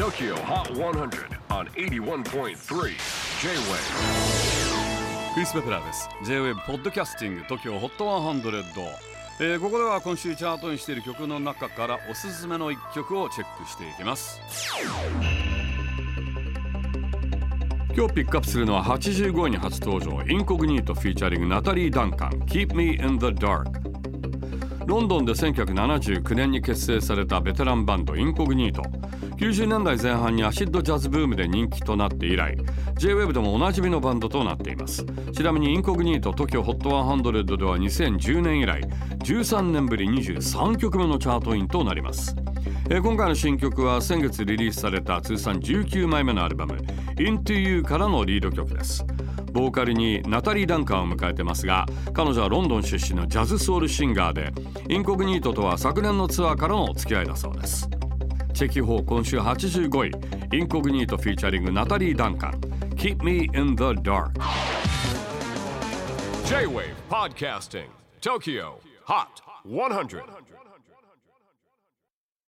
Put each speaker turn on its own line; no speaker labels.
TOKYO HOT 100 on 81.3 J-WAVE
クリス・ペプラーです。J-WAVE ポッドキャスティング TOKYO HOT 100、えー、ここでは今週チャートにしている曲の中からおすすめの一曲をチェックしていきます。今日ピックアップするのは85位に初登場 Incognito featuring Natalie Duncan Keep Me in the Dark ロンドンで1979年に結成されたベテランバンド Incognito。90年代前半にアシッドジャズブームで人気となって以来 J-WEB でもおなじみのバンドとなっています。ちなみにインコグニート TOKIOHOT100 では2010年以来13年ぶり23曲目のチャートインとなります、今回の新曲は先月リリースされた通算19枚目のアルバム Into You からのリード曲です。ボーカルにナタリー・ダンカンを迎えてますが彼女はロンドン出身のジャズソウルシンガーでIncognito とは昨年のツアーからの付き合いだそうです。 Check it out 今週85位 Incognito featuring Natalie Duncan Keep Me in the Dark.
J-WAVE PODCASTING TOKYO HOT 100